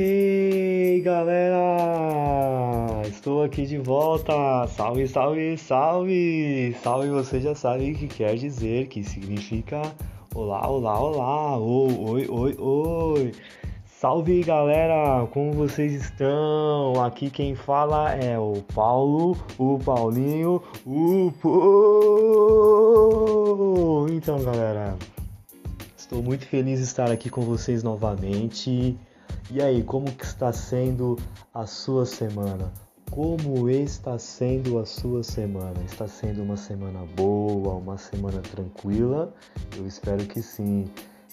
Hey galera! Estou aqui de volta! Salve, salve, salve! Salve você já sabe o que quer dizer, que significa olá, olá, olá! Oi, oi, oi! Salve galera! Como vocês estão? Aqui quem fala é o Paulo, o Paulinho, o Pô! Então galera, estou muito feliz de estar aqui com vocês novamente. E aí, como que está sendo a sua semana? Como está sendo a sua semana? Está sendo uma semana boa, uma semana tranquila? Eu espero que sim.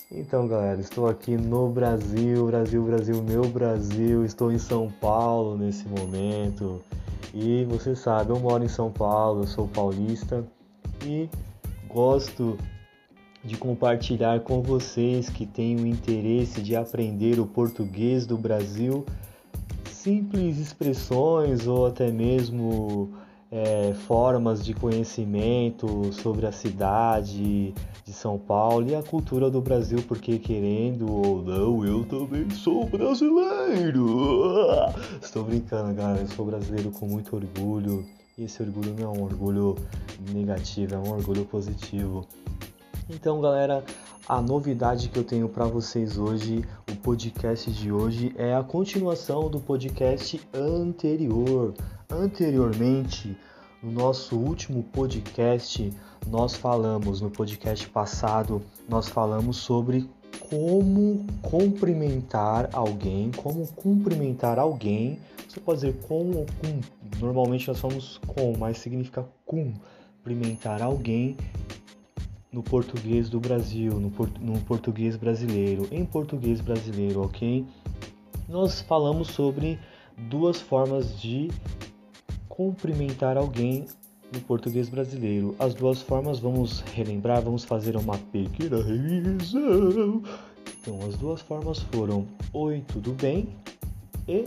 Então, galera, estou aqui no Brasil, Brasil, Brasil, meu Brasil. Estou em São Paulo nesse momento. E você sabe, eu moro em São Paulo, eu sou paulista e gosto de compartilhar com vocês que têm o interesse de aprender o português do Brasil simples expressões ou até mesmo é, formas de conhecimento sobre a cidade de São Paulo e a cultura do Brasil, porque querendo ou não, eu também sou brasileiro. Estou brincando, galera, eu sou brasileiro com muito orgulho. E esse orgulho não é um orgulho negativo, é um orgulho positivo. Então, galera, a novidade que eu tenho para vocês hoje, o podcast de hoje é a continuação do podcast anterior. Anteriormente, no nosso último podcast, nós falamos no podcast passado, nós falamos sobre como cumprimentar alguém, como cumprimentar alguém. Você pode dizer com ou com. Normalmente nós falamos com, mas significa cumprimentar alguém no português do Brasil, no, por, no português brasileiro, em português brasileiro, ok? Nós falamos sobre duas formas de cumprimentar alguém no português brasileiro. As duas formas, vamos relembrar, vamos fazer uma pequena revisão. Então, as duas formas foram Oi, tudo bem? e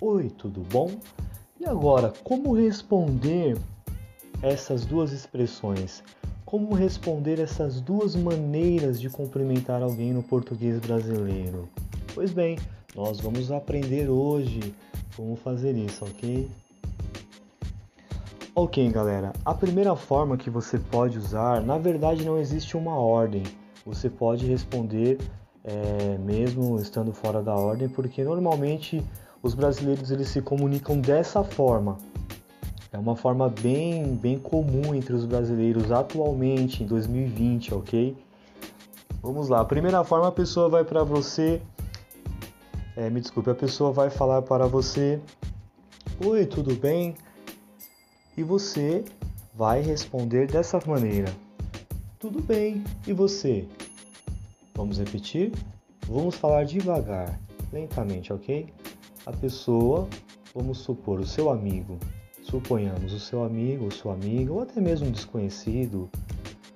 Oi, tudo bom? E agora, como responder essas duas expressões? Como responder essas duas maneiras de cumprimentar alguém no português brasileiro? Pois bem, nós vamos aprender hoje como fazer isso, ok? Ok, galera, a primeira forma que você pode usar, na verdade não existe uma ordem. Você pode responder é, mesmo estando fora da ordem, porque normalmente os brasileiros eles se comunicam dessa forma. É uma forma bem, bem comum entre os brasileiros atualmente, em 2020, ok? Vamos lá. A primeira forma, a pessoa vai para você. É, me desculpe, a pessoa vai falar para você: Oi, tudo bem? E você vai responder dessa maneira: Tudo bem, e você? Vamos repetir? Vamos falar devagar, lentamente, ok? A pessoa, vamos supor, o seu amigo, Suponhamos o seu amigo sua amiga, ou até mesmo um desconhecido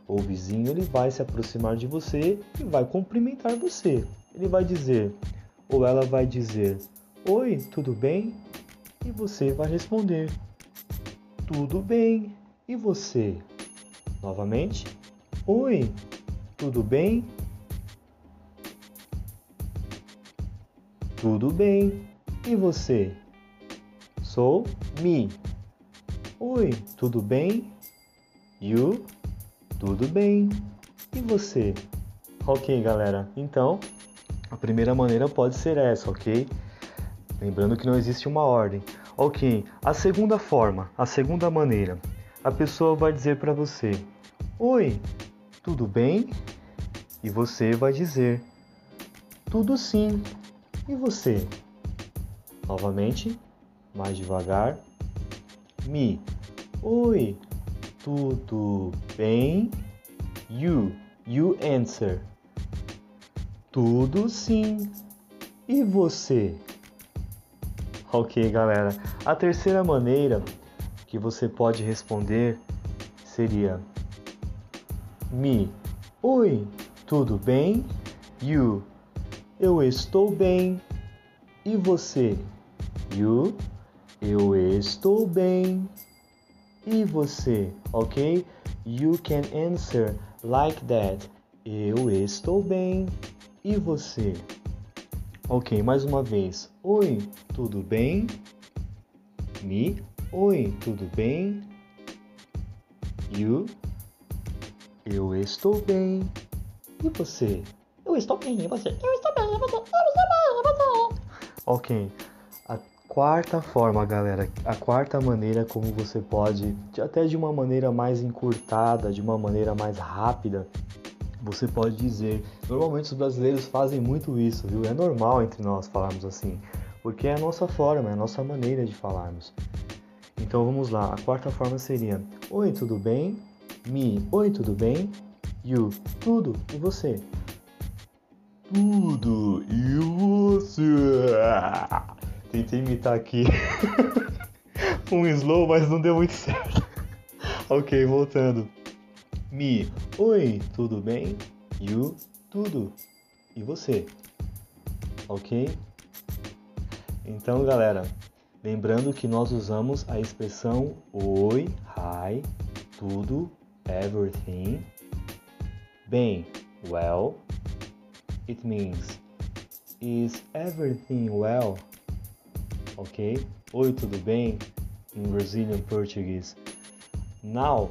ou vizinho, ele vai se aproximar de você e vai cumprimentar você. Ele vai dizer, ou ela vai dizer: Oi, tudo bem? E você vai responder: Tudo bem. E você? Novamente: Oi, tudo bem? Tudo bem. E você? Sou me. Oi, tudo bem? You? Tudo bem. E você? Ok, galera. Então, a primeira maneira pode ser essa, ok? Lembrando que não existe uma ordem. Ok, a segunda forma, a segunda maneira, a pessoa vai dizer para você: Oi, tudo bem? E você vai dizer: Tudo sim. E você? Novamente, mais devagar me. Oi, tudo bem? You, you answer. Tudo sim. E você? Ok, galera. A terceira maneira que você pode responder seria me. Oi, tudo bem? You, eu estou bem. E você? You, eu estou bem. E você, ok? You can answer like that. Eu estou bem. E você? Ok, mais uma vez. Oi, tudo bem? Me. Oi, tudo bem? You. Eu estou bem. E você? Eu estou bem, e você? Eu estou bem, e você? Eu estou bem, e você? Ok. Quarta forma, galera, a quarta maneira como você pode, até de uma maneira mais encurtada, de uma maneira mais rápida, você pode dizer. Normalmente os brasileiros fazem muito isso, viu? É normal entre nós falarmos assim, porque é a nossa forma, é a nossa maneira de falarmos. Então vamos lá, a quarta forma seria: Oi, tudo bem? Me, oi, tudo bem? You, tudo, e você? Tudo, e você? Tentei imitar aqui um slow, mas não deu muito certo. ok, voltando. Me, oi, tudo bem? You, tudo. E você? Ok? Então, galera, lembrando que nós usamos a expressão oi, hi, tudo, everything. Bem, well. It means is everything well? Ok? Oi, tudo bem? In Brazilian Portuguese. Now,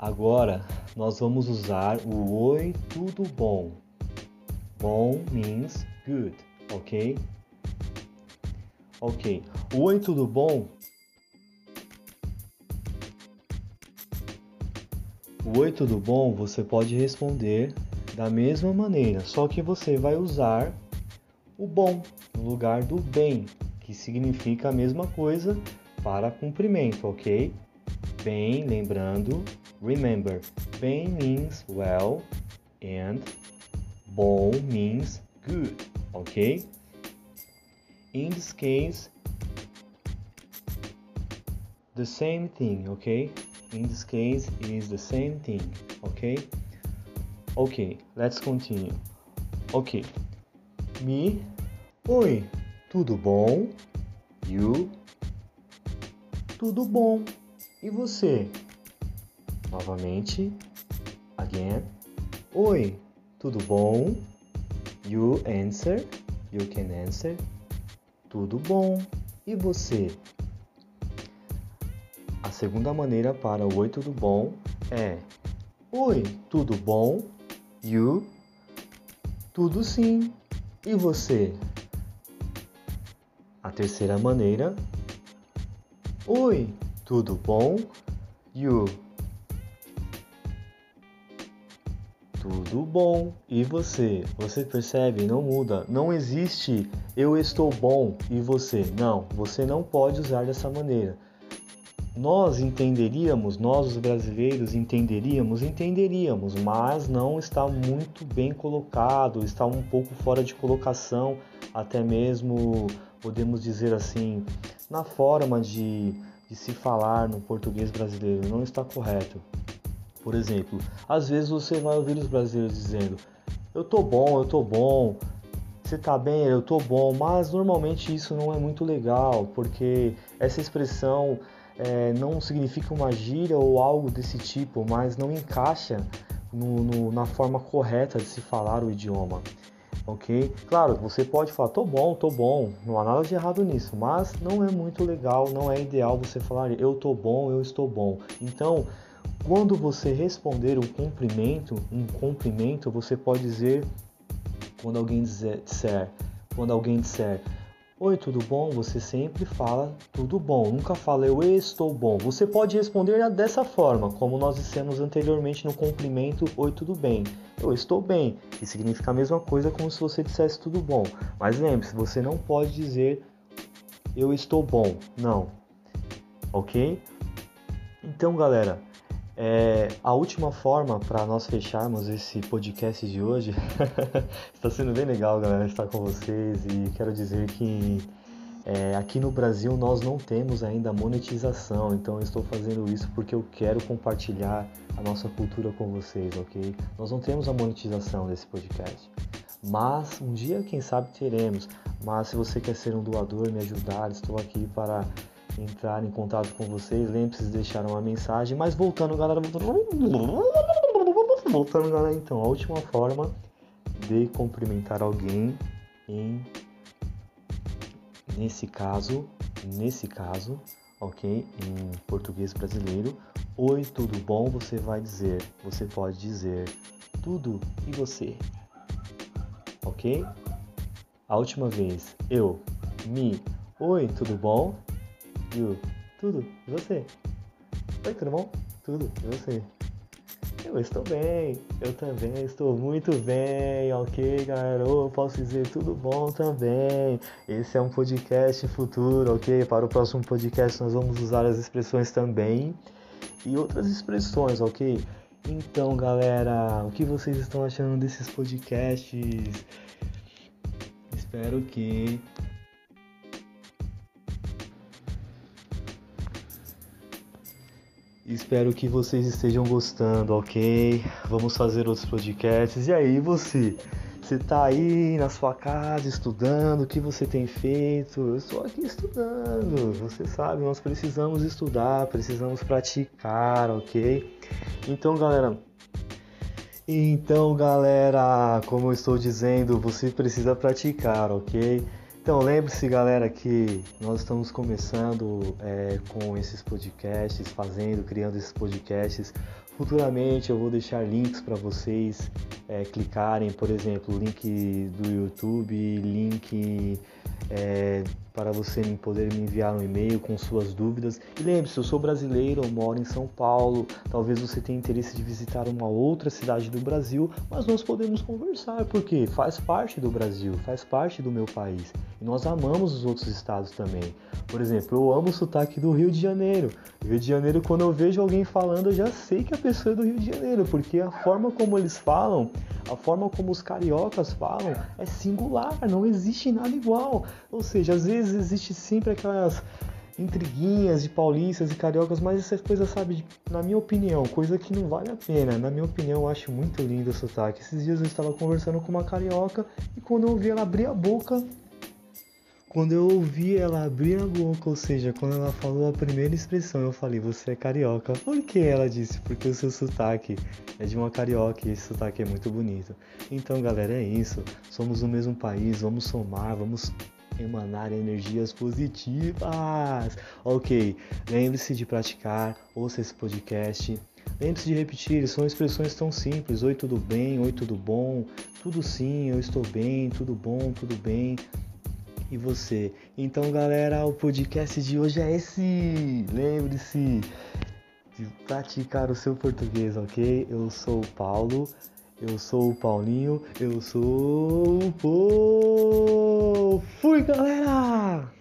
Agora nós vamos usar o oi, tudo bom. Bom means good, ok? Ok. Oi, tudo bom? Oi, tudo bom? Você pode responder da mesma maneira, só que você vai usar o bom no lugar do bem, que significa a mesma coisa para cumprimento, ok? Bem, lembrando, remember, bem means well and bom means good, okay? In this case, the same thing, okay? In this case, it is the same thing, okay? Okay, let's continue. Ok. Me. Oi, tudo bom? You. Tudo bom. E você? Novamente. Again. Oi, tudo bom? You answer. You can answer. Tudo bom. E você? A segunda maneira para o oi, tudo bom é Oi, tudo bom? You? Tudo sim. E você? A terceira maneira Oi, tudo bom? You? Tudo bom. E você? Você percebe? Não muda. Não existe eu estou bom e você. Não, você não pode usar dessa maneira. Nós entenderíamos, nós os brasileiros entenderíamos, entenderíamos, mas não está muito bem colocado, está um pouco fora de colocação, até mesmo podemos dizer assim, na forma de, de se falar no português brasileiro, não está correto. Por exemplo, às vezes você vai ouvir os brasileiros dizendo: Eu tô bom, eu tô bom, você tá bem, eu tô bom, mas normalmente isso não é muito legal, porque essa expressão é, não significa uma gíria ou algo desse tipo, mas não encaixa no, no, na forma correta de se falar o idioma ok? Claro, você pode falar, tô bom, tô bom, não há nada de errado nisso, mas não é muito legal, não é ideal você falar eu tô bom, eu estou bom. Então, quando você responder um cumprimento, um cumprimento, você pode dizer quando alguém dizer, disser, quando alguém disser Oi, tudo bom? Você sempre fala tudo bom, nunca fala eu estou bom. Você pode responder dessa forma, como nós dissemos anteriormente no cumprimento Oi, tudo bem? Eu estou bem, que significa a mesma coisa como se você dissesse tudo bom. Mas lembre-se, você não pode dizer eu estou bom, não. Ok? Então, galera, é, a última forma para nós fecharmos esse podcast de hoje está sendo bem legal, galera, estar com vocês e quero dizer que é, aqui no Brasil nós não temos ainda monetização, então eu estou fazendo isso porque eu quero compartilhar a nossa cultura com vocês, ok? Nós não temos a monetização desse podcast, mas um dia, quem sabe, teremos. Mas se você quer ser um doador, me ajudar, estou aqui para entrar em contato com vocês. Lembre-se de deixar uma mensagem. Mas voltando, galera. Voltando, galera, então. A última forma poder cumprimentar alguém em nesse caso, nesse caso, ok? Em português brasileiro, oi, tudo bom? Você vai dizer, você pode dizer tudo e você, ok? A última vez, eu, me, oi, tudo bom? Tudo e você? Oi, tudo bom? Tudo e você? Eu estou bem, eu também estou muito bem, ok, galera? Eu posso dizer tudo bom também. Esse é um podcast futuro, ok? Para o próximo podcast nós vamos usar as expressões também e outras expressões, ok? Então, galera, o que vocês estão achando desses podcasts? Espero que Espero que vocês estejam gostando, ok? Vamos fazer outros podcasts. E aí, você? Você tá aí na sua casa estudando? O que você tem feito? Eu estou aqui estudando. Você sabe, nós precisamos estudar, precisamos praticar, ok? Então, galera. Então, galera, como eu estou dizendo, você precisa praticar, ok? Então lembre-se, galera, que nós estamos começando é, com esses podcasts, fazendo, criando esses podcasts. Futuramente eu vou deixar links para vocês é, clicarem, por exemplo, link do YouTube, link é, para você poder me enviar um e-mail com suas dúvidas. E lembre-se, eu sou brasileiro, eu moro em São Paulo. Talvez você tenha interesse de visitar uma outra cidade do Brasil, mas nós podemos conversar, porque faz parte do Brasil, faz parte do meu país. E nós amamos os outros estados também. Por exemplo, eu amo o sotaque do Rio de Janeiro. Rio de Janeiro, quando eu vejo alguém falando, eu já sei que a pessoa é do Rio de Janeiro, porque a forma como eles falam, a forma como os cariocas falam, é singular, não existe nada igual. Ou seja, às vezes existe sempre aquelas intriguinhas de paulistas e cariocas, mas essas coisas, sabe, na minha opinião, coisa que não vale a pena. Na minha opinião, eu acho muito lindo o sotaque. Esses dias eu estava conversando com uma carioca e quando eu vi ela abrir a boca, quando eu ouvi ela abrir a boca, ou seja, quando ela falou a primeira expressão, eu falei, você é carioca. Por que ela disse? Porque o seu sotaque é de uma carioca e esse sotaque é muito bonito. Então, galera, é isso. Somos do mesmo país, vamos somar, vamos emanar energias positivas. Ok, lembre-se de praticar, ouça esse podcast. Lembre-se de repetir, são expressões tão simples. Oi, tudo bem? Oi, tudo bom? Tudo sim, eu estou bem, tudo bom, tudo bem e você. Então, galera, o podcast de hoje é esse. Lembre-se de praticar o seu português, ok? Eu sou o Paulo, eu sou o Paulinho, eu sou o Pô. Fui, galera!